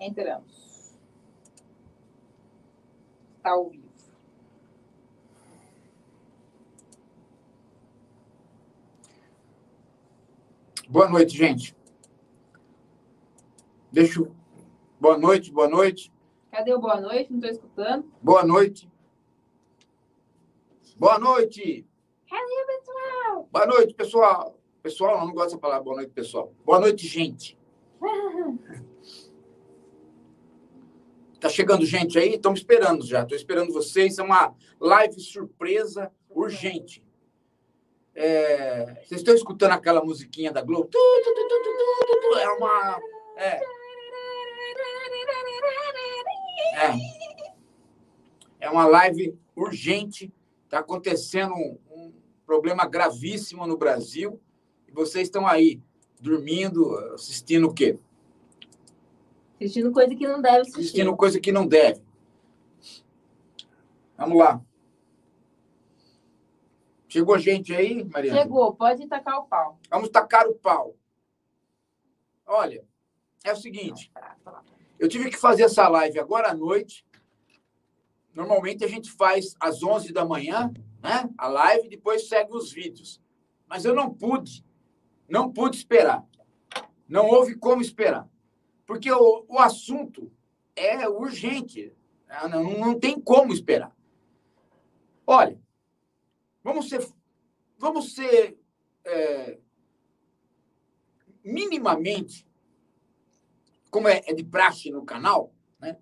Entramos. Está ao vivo. Boa noite, gente. Deixa eu... Boa noite, boa noite. Cadê o boa noite? Não estou escutando. Boa noite. Boa noite. Cadê, pessoal? Boa noite, pessoal. Pessoal, não gosto de falar boa noite, pessoal. Boa noite, gente. Tá chegando gente aí? Estamos esperando já. Estou esperando vocês. É uma live surpresa urgente. É... Vocês estão escutando aquela musiquinha da Globo? É uma. É. É. É uma live urgente. Está acontecendo um, um problema gravíssimo no Brasil. E vocês estão aí, dormindo, assistindo o quê? Assistindo coisa que não deve assistir. Assistindo coisa que não deve. Vamos lá. Chegou gente aí, Mariana? Chegou, pode tacar o pau. Vamos tacar o pau. Olha, é o seguinte. Eu tive que fazer essa live agora à noite. Normalmente a gente faz às 11 da manhã, né? A live, depois segue os vídeos. Mas eu não pude. Não pude esperar. Não houve como esperar porque o, o assunto é urgente, né? não, não tem como esperar. Olha, vamos ser, vamos ser é, minimamente, como é, é, de praxe no canal, né?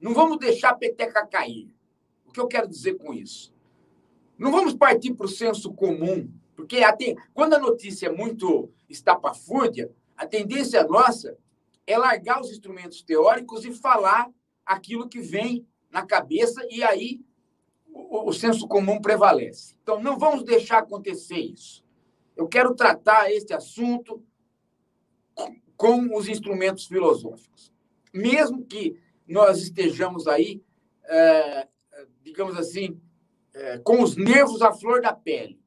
não vamos deixar a peteca cair. O que eu quero dizer com isso? Não vamos partir para o senso comum, porque até, quando a notícia é muito estapafúrdia, a tendência nossa é largar os instrumentos teóricos e falar aquilo que vem na cabeça e aí o, o senso comum prevalece. Então, não vamos deixar acontecer isso. Eu quero tratar este assunto com os instrumentos filosóficos. Mesmo que nós estejamos aí, é, digamos assim, é, com os nervos à flor da pele.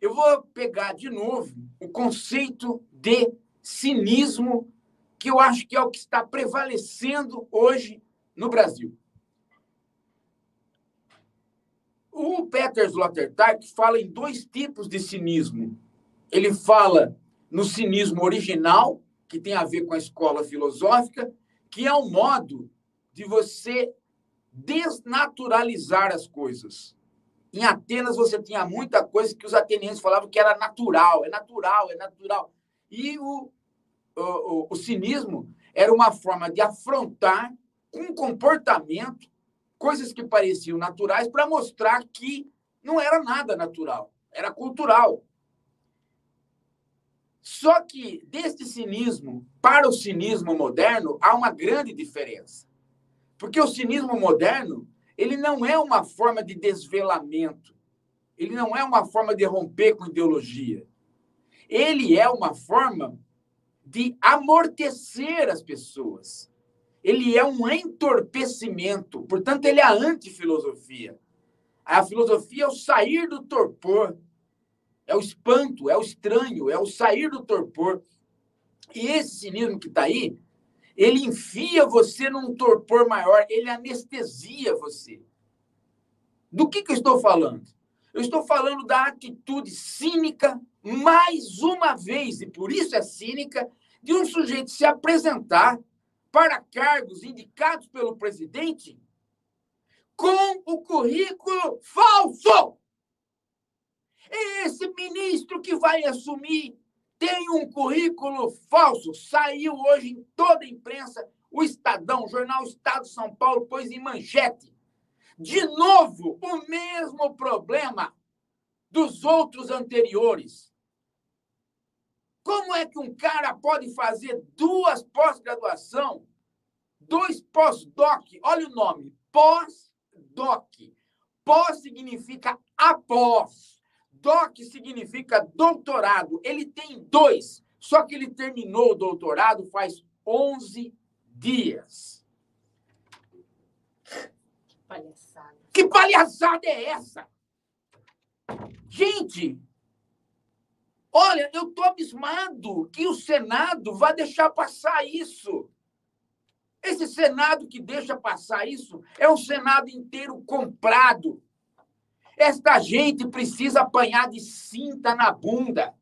Eu vou pegar de novo o conceito de cinismo que eu acho que é o que está prevalecendo hoje no Brasil. O Peter Sloterdijk fala em dois tipos de cinismo. Ele fala no cinismo original, que tem a ver com a escola filosófica, que é um modo de você desnaturalizar as coisas. Em Atenas você tinha muita coisa que os atenienses falavam que era natural, é natural, é natural. E o, o, o, cinismo era uma forma de afrontar com comportamento coisas que pareciam naturais para mostrar que não era nada natural, era cultural. Só que deste cinismo para o cinismo moderno há uma grande diferença. Porque o cinismo moderno, ele não é uma forma de desvelamento. Ele não é uma forma de romper com ideologia ele é uma forma de amortecer as pessoas. Ele é um entorpecimento, portanto, ele é a antifilosofia. A filosofia é o sair do torpor, é o espanto, é o estranho, é o sair do torpor. E esse cinismo que está aí, ele enfia você num torpor maior, ele anestesia você. Do que, que eu estou falando? Eu estou falando da atitude cínica mais uma vez, e por isso é cínica, de um sujeito se apresentar para cargos indicados pelo presidente com o currículo falso. Esse ministro que vai assumir tem um currículo falso. Saiu hoje em toda a imprensa, o Estadão, o jornal Estado de São Paulo pôs em manchete. De novo, o mesmo problema dos outros anteriores. Como é que um cara pode fazer duas pós-graduação, dois pós-doc? Olha o nome, pós-doc. Pós significa após. Doc significa doutorado. Ele tem dois, só que ele terminou o doutorado faz 11 dias. Que palhaçada. Que palhaçada é essa? Gente, Olha, eu estou abismado que o Senado vai deixar passar isso. Esse Senado que deixa passar isso é um Senado inteiro comprado. Esta gente precisa apanhar de cinta na bunda.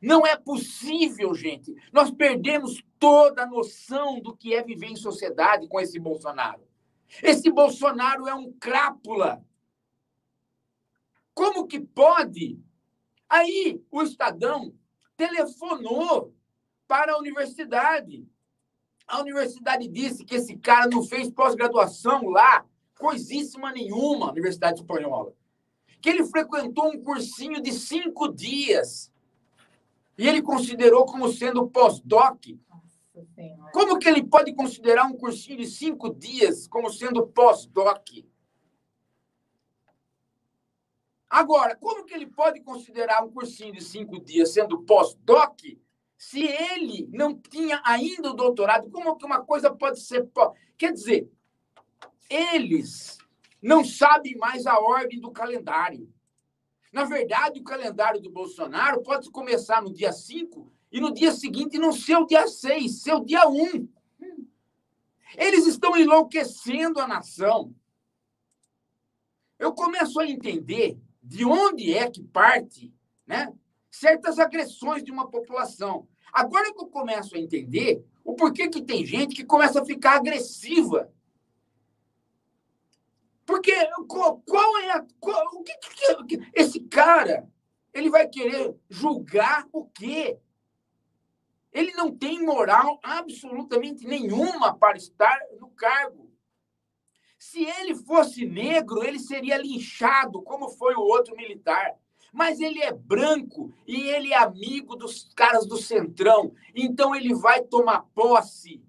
Não é possível, gente. Nós perdemos toda a noção do que é viver em sociedade com esse Bolsonaro. Esse Bolsonaro é um crápula. Como que pode? Aí o Estadão telefonou para a universidade. A universidade disse que esse cara não fez pós-graduação lá, coisíssima nenhuma, Universidade Espanhola. Que ele frequentou um cursinho de cinco dias. E ele considerou como sendo pós-doc. Como que ele pode considerar um cursinho de cinco dias como sendo pós-doc? Agora, como que ele pode considerar um cursinho de cinco dias sendo pós-doc se ele não tinha ainda o doutorado, como que uma coisa pode ser. Quer dizer, eles não sabem mais a ordem do calendário. Na verdade, o calendário do Bolsonaro pode começar no dia 5 e no dia seguinte não ser o dia 6, ser o dia 1. Eles estão enlouquecendo a nação. Eu começo a entender de onde é que parte né, certas agressões de uma população. Agora que eu começo a entender o porquê que tem gente que começa a ficar agressiva. Porque qual, qual é a. Qual, o que, que, esse cara ele vai querer julgar o quê? Ele não tem moral absolutamente nenhuma para estar no cargo. Se ele fosse negro, ele seria linchado, como foi o outro militar mas ele é branco e ele é amigo dos caras do Centrão, então ele vai tomar posse.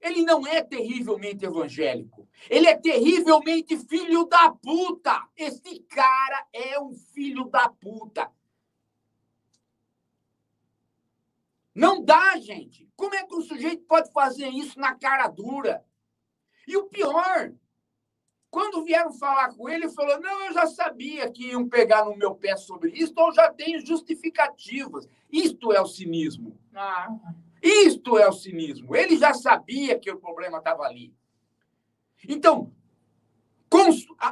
Ele não é terrivelmente evangélico. Ele é terrivelmente filho da puta. Esse cara é um filho da puta. Não dá, gente. Como é que um sujeito pode fazer isso na cara dura? E o pior, quando vieram falar com ele, ele falou: Não, eu já sabia que iam pegar no meu pé sobre isso, então eu já tenho justificativas. Isto é o cinismo. Ah. Isto é o cinismo. Ele já sabia que o problema estava ali. Então,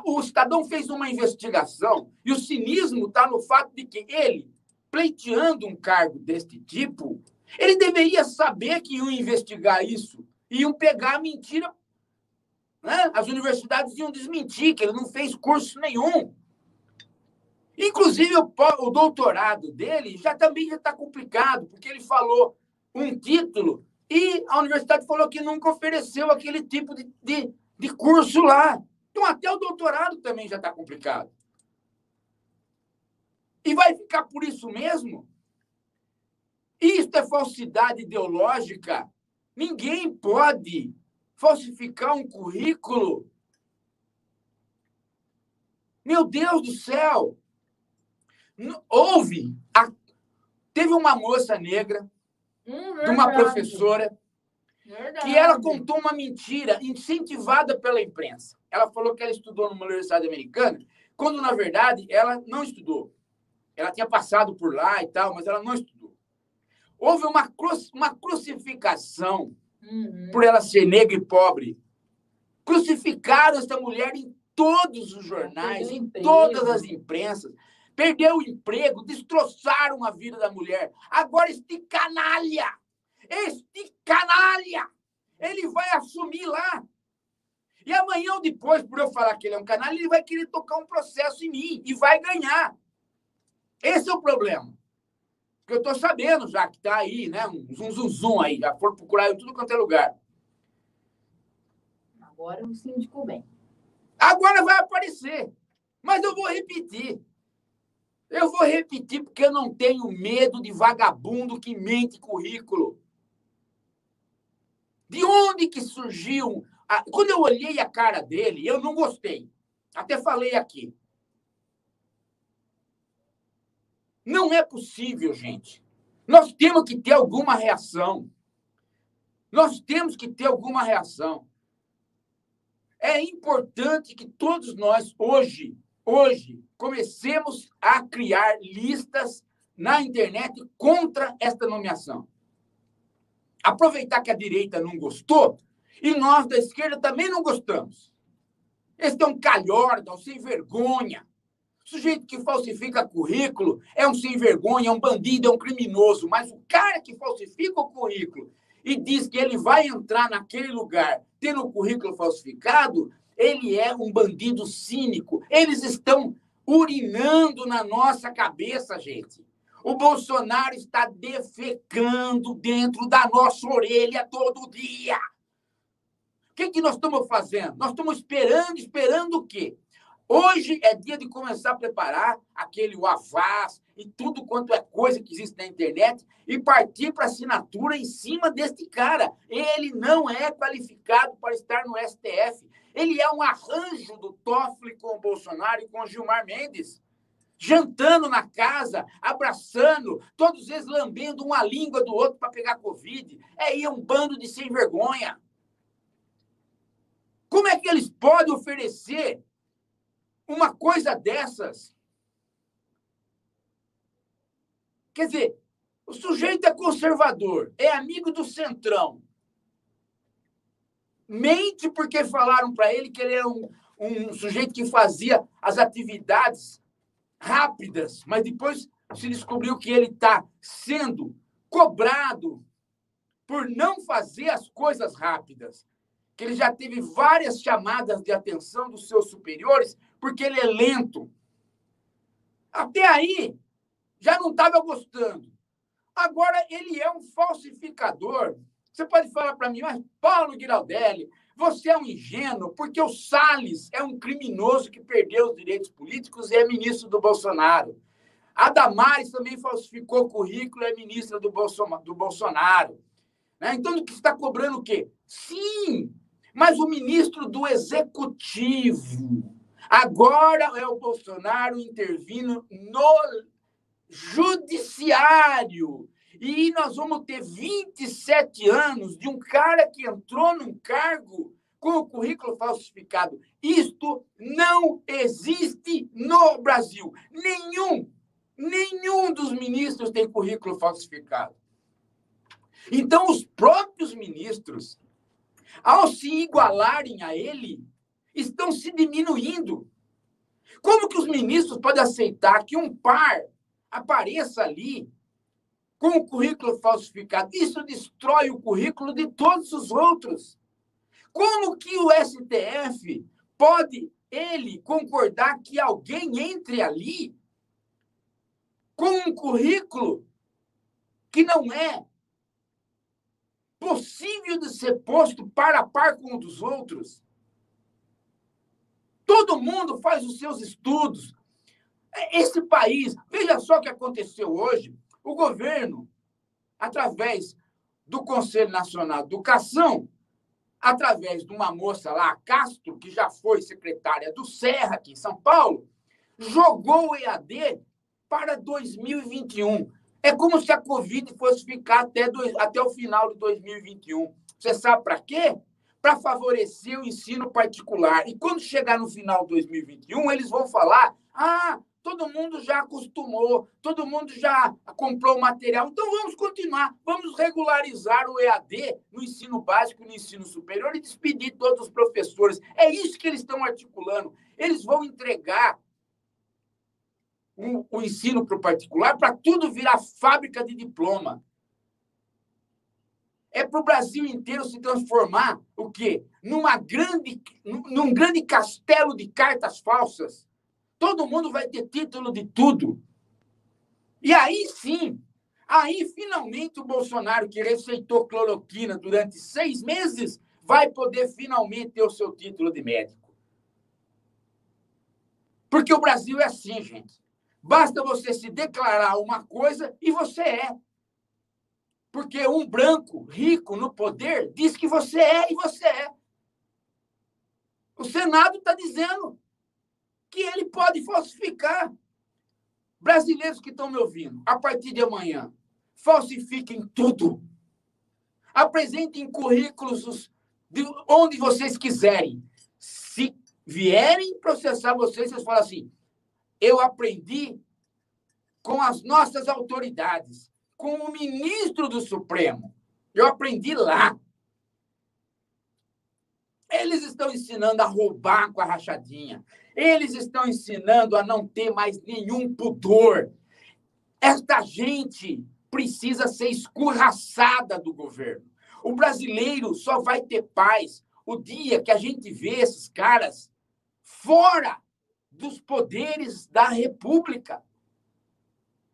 o Estadão fez uma investigação e o cinismo está no fato de que ele, pleiteando um cargo deste tipo, ele deveria saber que iam investigar isso, iam pegar a mentira né? As universidades iam desmentir que ele não fez curso nenhum. Inclusive, o, o doutorado dele já também já está complicado, porque ele falou um título e a universidade falou que nunca ofereceu aquele tipo de, de, de curso lá. Então, até o doutorado também já está complicado. E vai ficar por isso mesmo? Isto é falsidade ideológica. Ninguém pode falsificar um currículo. Meu Deus do céu! Houve. A... Teve uma moça negra, hum, de uma professora, verdade. que ela contou uma mentira incentivada pela imprensa. Ela falou que ela estudou numa universidade americana, quando, na verdade, ela não estudou. Ela tinha passado por lá e tal, mas ela não estudou. Houve uma, cru... uma crucificação uhum. por ela ser negra e pobre. Crucificaram essa mulher em todos os jornais, em todas as imprensas. Perdeu o emprego, destroçaram a vida da mulher. Agora, este canalha, este canalha, ele vai assumir lá. E amanhã ou depois, por eu falar que ele é um canalha, ele vai querer tocar um processo em mim e vai ganhar. Esse é o problema. Porque eu estou sabendo já que está aí, né? Um zum, zum, zum aí. Já foram procurar em tudo quanto é lugar. Agora o síndico bem. Agora vai aparecer. Mas eu vou repetir. Eu vou repetir porque eu não tenho medo de vagabundo que mente currículo. De onde que surgiu? A... Quando eu olhei a cara dele, eu não gostei. Até falei aqui. Não é possível, gente. Nós temos que ter alguma reação. Nós temos que ter alguma reação. É importante que todos nós, hoje, hoje, comecemos a criar listas na internet contra esta nomeação. aproveitar que a direita não gostou e nós da esquerda também não gostamos. Um calhorda, um sem vergonha. O sujeito que falsifica currículo é um sem vergonha, é um bandido, é um criminoso. Mas o cara que falsifica o currículo e diz que ele vai entrar naquele lugar tendo o currículo falsificado, ele é um bandido cínico. Eles estão urinando na nossa cabeça, gente. O Bolsonaro está defecando dentro da nossa orelha todo dia. O que, que nós estamos fazendo? Nós estamos esperando, esperando o quê? Hoje é dia de começar a preparar aquele Avaz e tudo quanto é coisa que existe na internet e partir para assinatura em cima deste cara. Ele não é qualificado para estar no STF. Ele é um arranjo do Toffoli com o Bolsonaro e com o Gilmar Mendes. Jantando na casa, abraçando, todos eles lambendo uma língua do outro para pegar Covid. É aí um bando de sem vergonha. Como é que eles podem oferecer uma coisa dessas? Quer dizer, o sujeito é conservador, é amigo do centrão, mente porque falaram para ele que ele era um, um sujeito que fazia as atividades rápidas, mas depois se descobriu que ele está sendo cobrado por não fazer as coisas rápidas. Que ele já teve várias chamadas de atenção dos seus superiores porque ele é lento. Até aí, já não estava gostando. Agora, ele é um falsificador você pode falar para mim, mas Paulo Giraldelli, você é um ingênuo, porque o Salles é um criminoso que perdeu os direitos políticos e é ministro do Bolsonaro. A Damares também falsificou currículo e é ministra do, Bolsonaro. Né? Então, o que está cobrando o quê? Sim, mas o ministro do Executivo. Agora é o Bolsonaro intervindo no judiciário. E nós vamos ter 27 anos de um cara que entrou num cargo com o currículo falsificado. Isto não existe no Brasil. Nenhum, nenhum dos ministros tem currículo falsificado. Então, os próprios ministros, ao se igualarem a ele, estão se diminuindo. Como que os ministros podem aceitar que um par apareça ali com o currículo falsificado. Isso destrói o currículo de todos os outros. Como que o STF pode ele concordar que alguém entre ali com um currículo que não é possível de ser posto para par com um dos outros? Todo mundo faz os seus estudos. Esse país, veja só o que aconteceu hoje. O governo, através do Conselho Nacional de Educação, através de uma moça lá, Castro, que já foi secretária do Serra, aqui em São Paulo, jogou o EAD para 2021. É como se a Covid fosse ficar até, dois, até o final de 2021. Você sabe para quê? Para favorecer o ensino particular. E quando chegar no final de 2021, eles vão falar: ah, todo mundo já acostumou, todo mundo já comprou o material. Então vamos continuar, vamos regularizar o EAD no ensino básico, no ensino superior e despedir todos os professores. É isso que eles estão articulando. Eles vão entregar o, o ensino para o particular para tudo virar fábrica de diploma. É para o Brasil inteiro se transformar o quê? Numa grande, num grande castelo de cartas falsas Todo mundo vai ter título de tudo. E aí sim, aí finalmente o Bolsonaro, que receitou cloroquina durante seis meses, vai poder finalmente ter o seu título de médico. Porque o Brasil é assim, gente. Basta você se declarar uma coisa e você é. Porque um branco rico no poder diz que você é e você é. O Senado está dizendo que ele pode falsificar. Brasileiros que estão me ouvindo, a partir de amanhã, falsifiquem tudo. Apresentem currículos de onde vocês quiserem. Se vierem processar vocês, vocês falam assim: eu aprendi com as nossas autoridades, com o ministro do Supremo. Eu aprendi lá. Eles estão ensinando a roubar com a rachadinha. Eles estão ensinando a não ter mais nenhum pudor. Esta gente precisa ser escorraçada do governo. O brasileiro só vai ter paz o dia que a gente vê esses caras fora dos poderes da República.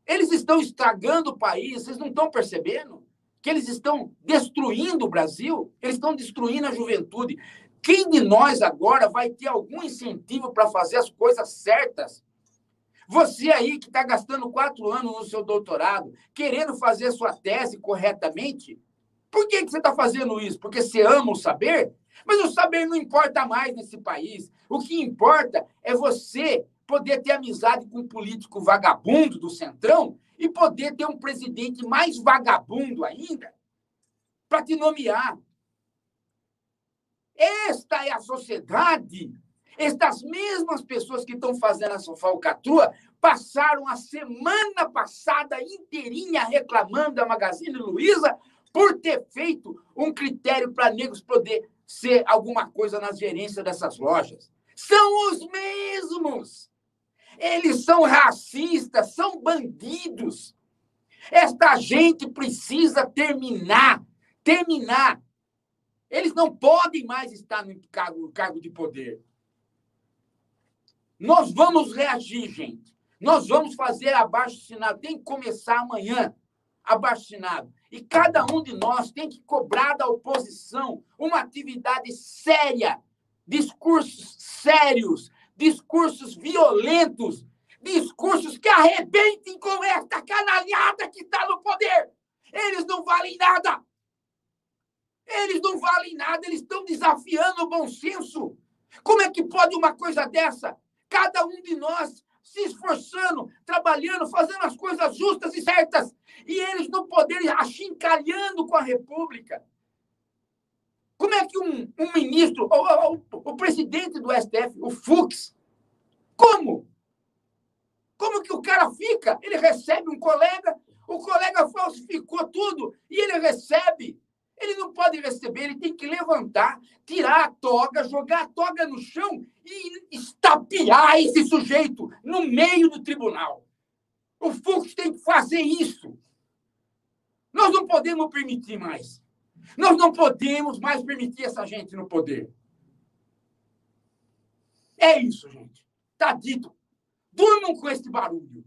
Eles estão estragando o país, vocês não estão percebendo? Que eles estão destruindo o Brasil, eles estão destruindo a juventude. Quem de nós agora vai ter algum incentivo para fazer as coisas certas? Você aí que está gastando quatro anos no seu doutorado, querendo fazer sua tese corretamente, por que, que você está fazendo isso? Porque você ama o saber? Mas o saber não importa mais nesse país. O que importa é você poder ter amizade com um político vagabundo do Centrão e poder ter um presidente mais vagabundo ainda para te nomear. Esta é a sociedade. Estas mesmas pessoas que estão fazendo essa falcatrua passaram a semana passada inteirinha reclamando da Magazine Luiza por ter feito um critério para negros poder ser alguma coisa na gerência dessas lojas. São os mesmos. Eles são racistas, são bandidos. Esta gente precisa terminar, terminar. Eles não podem mais estar no cargo, cargo de poder. Nós vamos reagir, gente. Nós vamos fazer abaixo assinado. Tem que começar amanhã abaixo assinado. E cada um de nós tem que cobrar da oposição uma atividade séria, discursos sérios, discursos violentos, discursos que arrebentem com esta canalhada que está no poder. Eles não valem nada. Eles não valem nada, eles estão desafiando o bom senso. Como é que pode uma coisa dessa? Cada um de nós se esforçando, trabalhando, fazendo as coisas justas e certas, e eles no poder achincalhando com a República. Como é que um, um ministro, o, o, o presidente do STF, o Fux, como? Como que o cara fica? Ele recebe um colega, o colega falsificou tudo e ele recebe. Ele não pode receber, ele tem que levantar, tirar a toga, jogar a toga no chão e estapear esse sujeito no meio do tribunal. O Fux tem que fazer isso. Nós não podemos permitir mais. Nós não podemos mais permitir essa gente no poder. É isso, gente. Está dito. Durmam com esse barulho.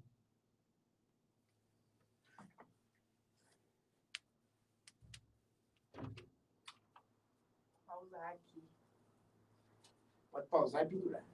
pausar aqui. Pode pausar e pendurar.